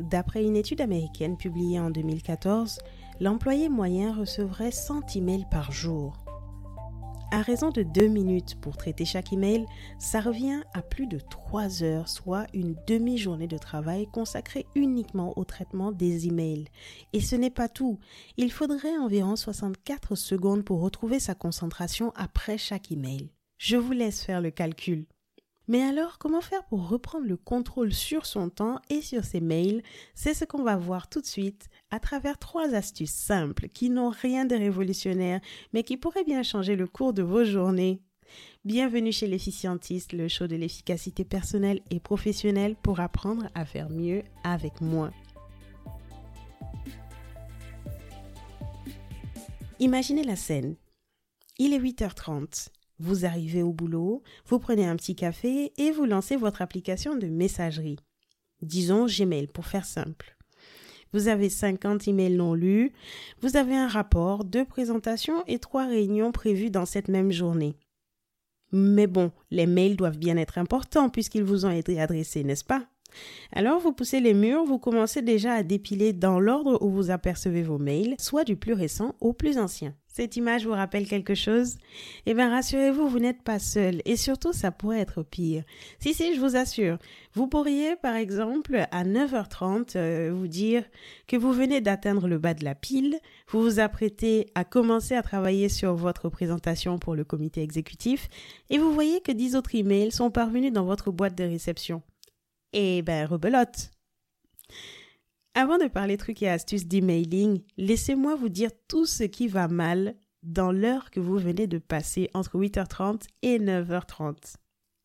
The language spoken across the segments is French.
D'après une étude américaine publiée en 2014, l'employé moyen recevrait 100 emails par jour. À raison de 2 minutes pour traiter chaque email, ça revient à plus de 3 heures, soit une demi-journée de travail consacrée uniquement au traitement des emails. Et ce n'est pas tout. Il faudrait environ 64 secondes pour retrouver sa concentration après chaque email. Je vous laisse faire le calcul. Mais alors, comment faire pour reprendre le contrôle sur son temps et sur ses mails? C'est ce qu'on va voir tout de suite à travers trois astuces simples qui n'ont rien de révolutionnaire, mais qui pourraient bien changer le cours de vos journées. Bienvenue chez l'efficientiste, le show de l'efficacité personnelle et professionnelle pour apprendre à faire mieux avec moi. Imaginez la scène. Il est 8h30. Vous arrivez au boulot, vous prenez un petit café et vous lancez votre application de messagerie. Disons Gmail pour faire simple. Vous avez 50 emails non lus, vous avez un rapport, deux présentations et trois réunions prévues dans cette même journée. Mais bon, les mails doivent bien être importants puisqu'ils vous ont été adressés, n'est-ce pas? Alors vous poussez les murs, vous commencez déjà à dépiler dans l'ordre où vous apercevez vos mails, soit du plus récent au plus ancien. Cette image vous rappelle quelque chose? Eh bien, rassurez-vous, vous, n'êtes pas seul. Et surtout, ça pourrait être pire. Si, si, je vous assure. Vous pourriez, par exemple, à 9h30, euh, vous dire que vous venez d'atteindre le bas de la pile, vous vous apprêtez à commencer à travailler sur votre présentation pour le comité exécutif, et vous voyez que 10 autres emails sont parvenus dans votre boîte de réception. Eh ben, rebelote. Avant de parler trucs et astuces d'emailing, laissez-moi vous dire tout ce qui va mal dans l'heure que vous venez de passer entre 8h30 et 9h30.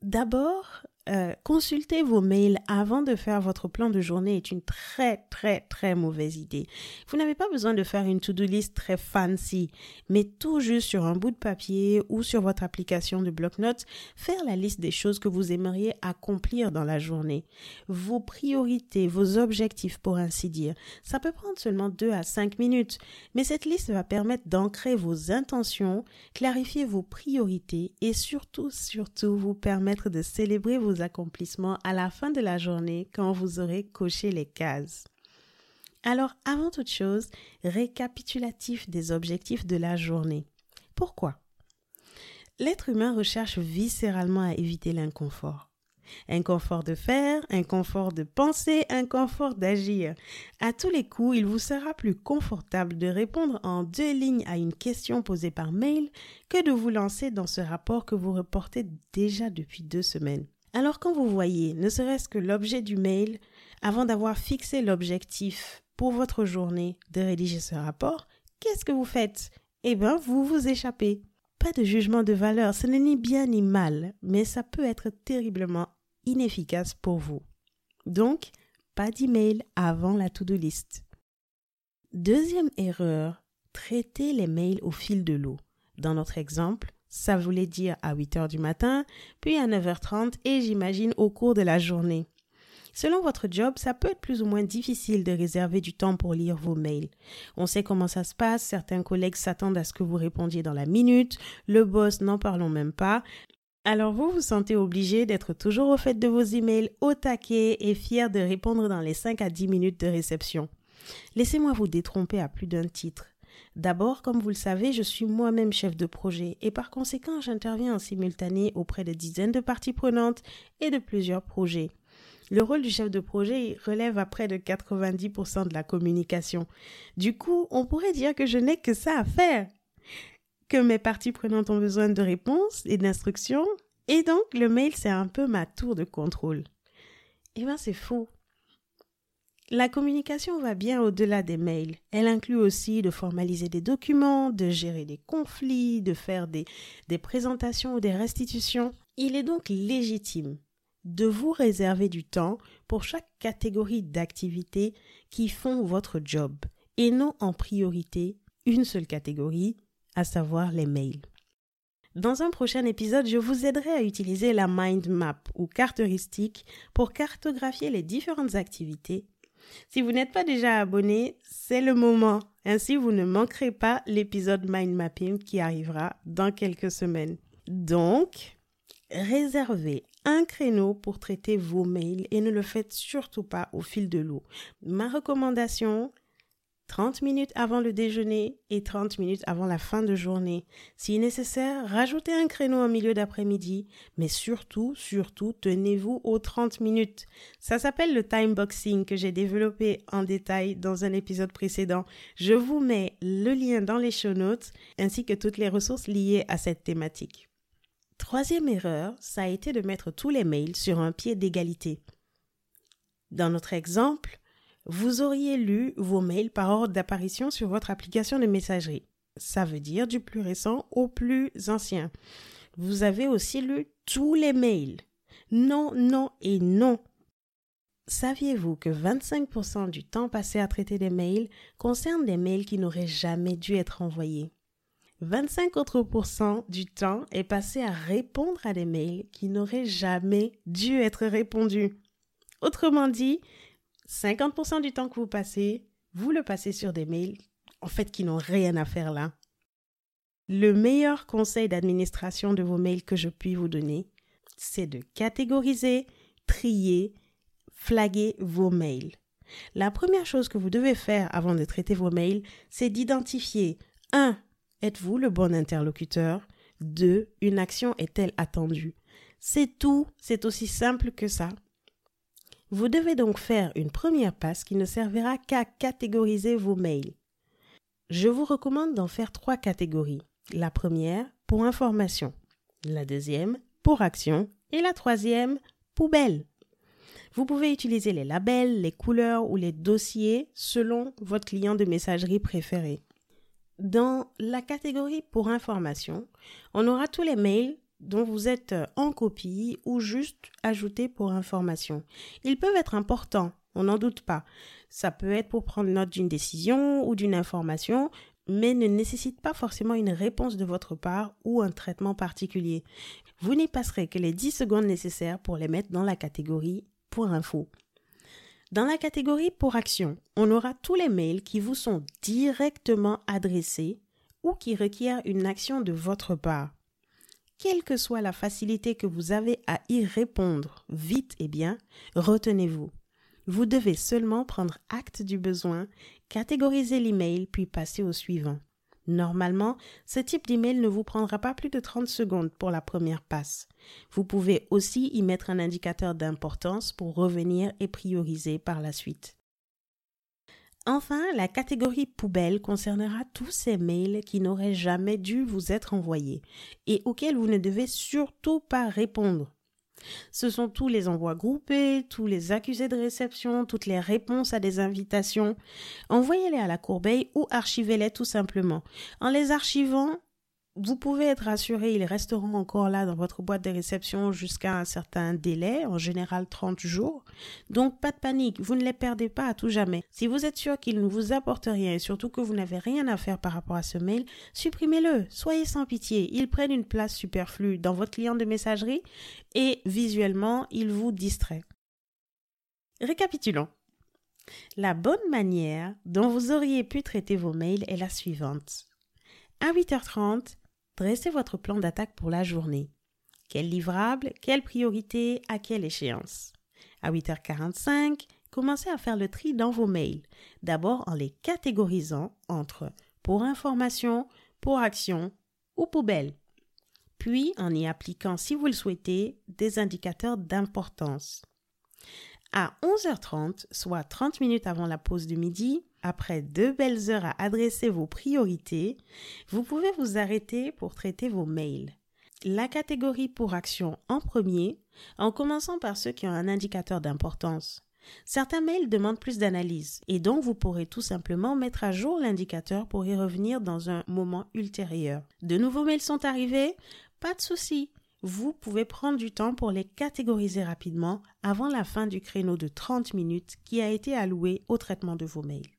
D'abord, euh, consulter vos mails avant de faire votre plan de journée est une très très très mauvaise idée. Vous n'avez pas besoin de faire une to-do list très fancy, mais tout juste sur un bout de papier ou sur votre application de bloc-notes, faire la liste des choses que vous aimeriez accomplir dans la journée. Vos priorités, vos objectifs pour ainsi dire. Ça peut prendre seulement 2 à 5 minutes, mais cette liste va permettre d'ancrer vos intentions, clarifier vos priorités et surtout surtout vous permettre de célébrer vos accomplissements à la fin de la journée quand vous aurez coché les cases. Alors, avant toute chose, récapitulatif des objectifs de la journée. Pourquoi? L'être humain recherche viscéralement à éviter l'inconfort. Un confort de faire, un confort de penser, un confort d'agir. À tous les coups, il vous sera plus confortable de répondre en deux lignes à une question posée par mail que de vous lancer dans ce rapport que vous reportez déjà depuis deux semaines. Alors quand vous voyez, ne serait-ce que l'objet du mail, avant d'avoir fixé l'objectif pour votre journée de rédiger ce rapport, qu'est-ce que vous faites? Eh bien, vous vous échappez. Pas de jugement de valeur, ce n'est ni bien ni mal, mais ça peut être terriblement inefficace pour vous. Donc, pas d'email avant la to-do list. Deuxième erreur, traitez les mails au fil de l'eau. Dans notre exemple, ça voulait dire à 8 heures du matin, puis à 9h30 et j'imagine au cours de la journée. Selon votre job, ça peut être plus ou moins difficile de réserver du temps pour lire vos mails. On sait comment ça se passe, certains collègues s'attendent à ce que vous répondiez dans la minute, le boss n'en parlons même pas. Alors vous vous sentez obligé d'être toujours au fait de vos emails, au taquet et fier de répondre dans les 5 à 10 minutes de réception. Laissez-moi vous détromper à plus d'un titre. D'abord, comme vous le savez, je suis moi-même chef de projet et par conséquent, j'interviens en simultané auprès de dizaines de parties prenantes et de plusieurs projets. Le rôle du chef de projet relève à près de 90% de la communication. Du coup, on pourrait dire que je n'ai que ça à faire. Que mes parties prenantes ont besoin de réponses et d'instructions. Et donc, le mail, c'est un peu ma tour de contrôle. Eh bien, c'est faux. La communication va bien au-delà des mails. Elle inclut aussi de formaliser des documents, de gérer des conflits, de faire des, présentations ou des restitutions. Il est donc légitime de vous réserver du temps pour chaque catégorie d'activités qui font votre job et non en priorité une seule catégorie, à savoir les mails. Dans un prochain épisode, je vous aiderai à utiliser la mind map ou carte heuristique pour cartographier les différentes activités si vous n'êtes pas déjà abonné, c'est le moment. Ainsi, vous ne manquerez pas l'épisode Mind Mapping qui arrivera dans quelques semaines. Donc, Réservez un créneau pour traiter vos mails et ne le faites surtout pas au fil de l'eau. Ma recommandation, 30 minutes avant le déjeuner et 30 minutes avant la fin de journée. Si nécessaire, rajoutez un créneau en milieu d'après-midi, mais surtout, surtout, tenez-vous aux 30 minutes. Ça s'appelle le time boxing que j'ai développé en détail dans un épisode précédent. Je vous mets le lien dans les show notes ainsi que toutes les ressources liées à cette thématique. Troisième erreur, ça a été de mettre tous les mails sur un pied d'égalité. Dans notre exemple, vous auriez lu vos mails par ordre d'apparition sur votre application de messagerie. Ça veut dire du plus récent au plus ancien. Vous avez aussi lu tous les mails. Non, non et non. Saviez-vous que 25% du temps passé à traiter des mails concerne des mails qui n'auraient jamais dû être envoyés? 25 autres du temps est passé à répondre à des mails qui n'auraient jamais dû être répondus. Autrement dit, 50% du temps que vous passez, vous le passez sur des mails, en fait, qui n'ont rien à faire là. Le meilleur conseil d'administration de vos mails que je puis vous donner, c'est de catégoriser, trier, flaguer vos mails. La première chose que vous devez faire avant de traiter vos mails, c'est d'identifier 1. Êtes-vous le bon interlocuteur? 2. Une action est-elle attendue? C'est tout, c'est aussi simple que ça. Vous devez donc faire une première passe qui ne servira qu'à catégoriser vos mails. Je vous recommande d'en faire trois catégories. La première, pour information. La deuxième, pour action. Et la troisième, poubelle. Vous pouvez utiliser les labels, les couleurs ou les dossiers selon votre client de messagerie préféré. Dans la catégorie pour information, on aura tous les mails dont vous êtes en copie ou juste ajoutés pour information. Ils peuvent être importants, on n'en doute pas. Ça peut être pour prendre note d'une décision ou d'une information, mais ne nécessite pas forcément une réponse de votre part ou un traitement particulier. Vous n'y passerez que les 10 secondes nécessaires pour les mettre dans la catégorie pour info. Dans la catégorie pour action, on aura tous les mails qui vous sont directement adressés ou qui requièrent une action de votre part quelle que soit la facilité que vous avez à y répondre vite et bien, retenez-vous. Vous devez seulement prendre acte du besoin, catégoriser l'email puis passer au suivant. Normalement, ce type d'email ne vous prendra pas plus de 30 secondes pour la première passe. Vous pouvez aussi y mettre un indicateur d'importance pour revenir et prioriser par la suite. Enfin, la catégorie poubelle concernera tous ces mails qui n'auraient jamais dû vous être envoyés et auxquels vous ne devez surtout pas répondre. Ce sont tous les envois groupés, tous les accusés de réception, toutes les réponses à des invitations. Envoyez-les à la corbeille ou archivez-les tout simplement. En les archivant, vous pouvez être assuré, ils resteront encore là dans votre boîte de réception jusqu'à un certain délai, en général 30 jours. Donc pas de panique, vous ne les perdez pas à tout jamais. Si vous êtes sûr qu'ils ne vous apportent rien et surtout que vous n'avez rien à faire par rapport à ce mail, supprimez-le, soyez sans pitié. Ils prennent une place superflue dans votre client de messagerie et visuellement, ils vous distraient. Récapitulons. La bonne manière dont vous auriez pu traiter vos mails est la suivante. À 8h30, dressez votre plan d'attaque pour la journée. Quel livrable, quelle priorité, à quelle échéance? À 8h45, commencez à faire le tri dans vos mails, d'abord en les catégorisant entre pour information, pour action ou poubelle, puis en y appliquant, si vous le souhaitez, des indicateurs d'importance. À 11h30, soit 30 minutes avant la pause de midi, après deux belles heures à adresser vos priorités, vous pouvez vous arrêter pour traiter vos mails. La catégorie pour action en premier, en commençant par ceux qui ont un indicateur d'importance. Certains mails demandent plus d'analyse et donc vous pourrez tout simplement mettre à jour l'indicateur pour y revenir dans un moment ultérieur. De nouveaux mails sont arrivés? Pas de souci vous pouvez prendre du temps pour les catégoriser rapidement avant la fin du créneau de 30 minutes qui a été alloué au traitement de vos mails.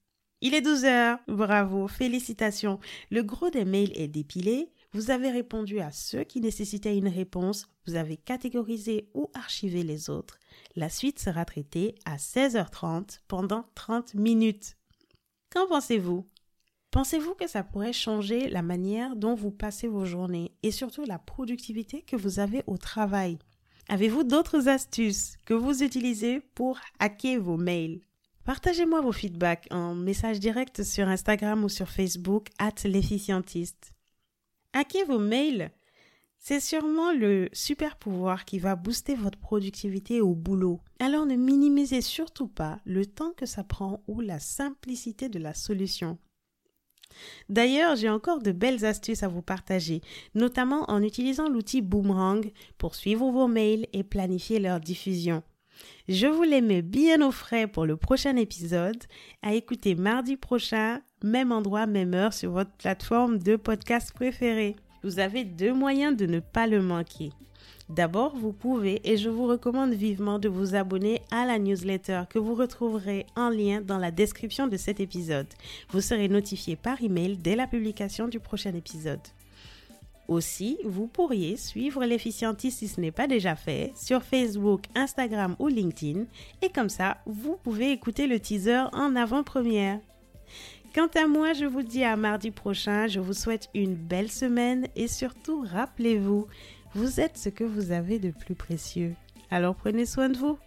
Il est 12 heures, bravo, félicitations. Le gros des mails est dépilé. Vous avez répondu à ceux qui nécessitaient une réponse, vous avez catégorisé ou archivé les autres. La suite sera traitée à 16h30 pendant 30 minutes. Qu'en pensez-vous? Pensez-vous que ça pourrait changer la manière dont vous passez vos journées et surtout la productivité que vous avez au travail? Avez-vous d'autres astuces que vous utilisez pour hacker vos mails? Partagez-moi vos feedbacks en message direct sur Instagram ou sur Facebook at l'efficientiste. Hacker vos mails, c'est sûrement le super pouvoir qui va booster votre productivité au boulot. Alors ne minimisez surtout pas le temps que ça prend ou la simplicité de la solution. D'ailleurs, j'ai encore de belles astuces à vous partager, notamment en utilisant l'outil Boomerang pour suivre vos mails et planifier leur diffusion. Je vous les mets bien au frais pour le prochain épisode, à écouter mardi prochain, même endroit, même heure sur votre plateforme de podcast préférée. Vous avez deux moyens de ne pas le manquer. D'abord, vous pouvez et je vous recommande vivement de vous abonner à la newsletter que vous retrouverez en lien dans la description de cet épisode. Vous serez notifié par email dès la publication du prochain épisode. Aussi, vous pourriez suivre l'efficientiste si ce n'est pas déjà fait sur Facebook, Instagram ou LinkedIn et comme ça, vous pouvez écouter le teaser en avant-première. Quant à moi, je vous dis à mardi prochain, je vous souhaite une belle semaine et surtout rappelez-vous, vous êtes ce que vous avez de plus précieux. Alors prenez soin de vous.